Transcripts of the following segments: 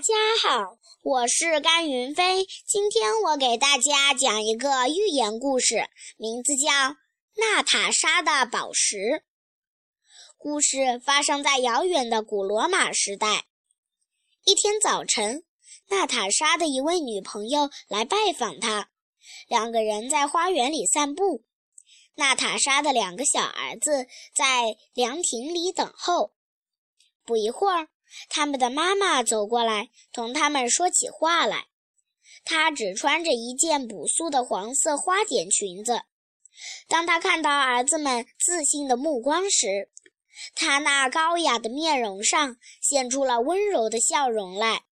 大家好，我是甘云飞。今天我给大家讲一个寓言故事，名字叫《娜塔莎的宝石》。故事发生在遥远的古罗马时代。一天早晨，娜塔莎的一位女朋友来拜访她，两个人在花园里散步。娜塔莎的两个小儿子在凉亭里等候。不一会儿。他们的妈妈走过来，同他们说起话来。她只穿着一件朴素的黄色花点裙子。当她看到儿子们自信的目光时，她那高雅的面容上现出了温柔的笑容来。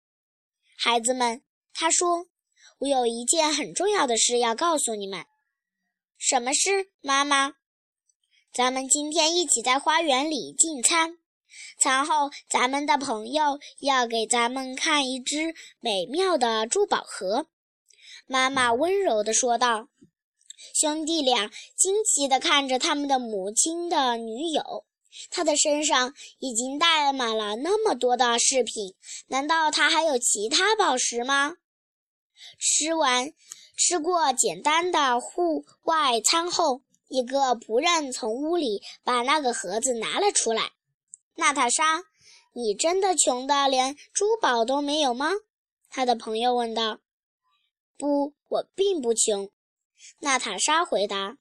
孩子们，她说：“我有一件很重要的事要告诉你们。”“什么事，妈妈？”“咱们今天一起在花园里进餐。”餐后，咱们的朋友要给咱们看一只美妙的珠宝盒。妈妈温柔地说道。兄弟俩惊奇地看着他们的母亲的女友，她的身上已经带满了那么多的饰品，难道她还有其他宝石吗？吃完，吃过简单的户外餐后，一个仆人从屋里把那个盒子拿了出来。娜塔莎，你真的穷的连珠宝都没有吗？他的朋友问道。不，我并不穷。娜塔莎回答，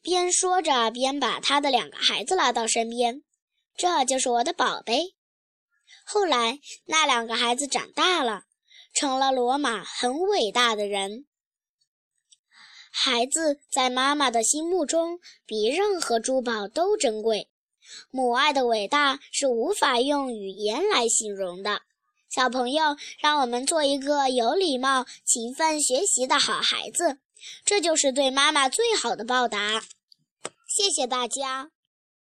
边说着边把她的两个孩子拉到身边。这就是我的宝贝。后来，那两个孩子长大了，成了罗马很伟大的人。孩子在妈妈的心目中比任何珠宝都珍贵。母爱的伟大是无法用语言来形容的。小朋友，让我们做一个有礼貌、勤奋学习的好孩子，这就是对妈妈最好的报答。谢谢大家。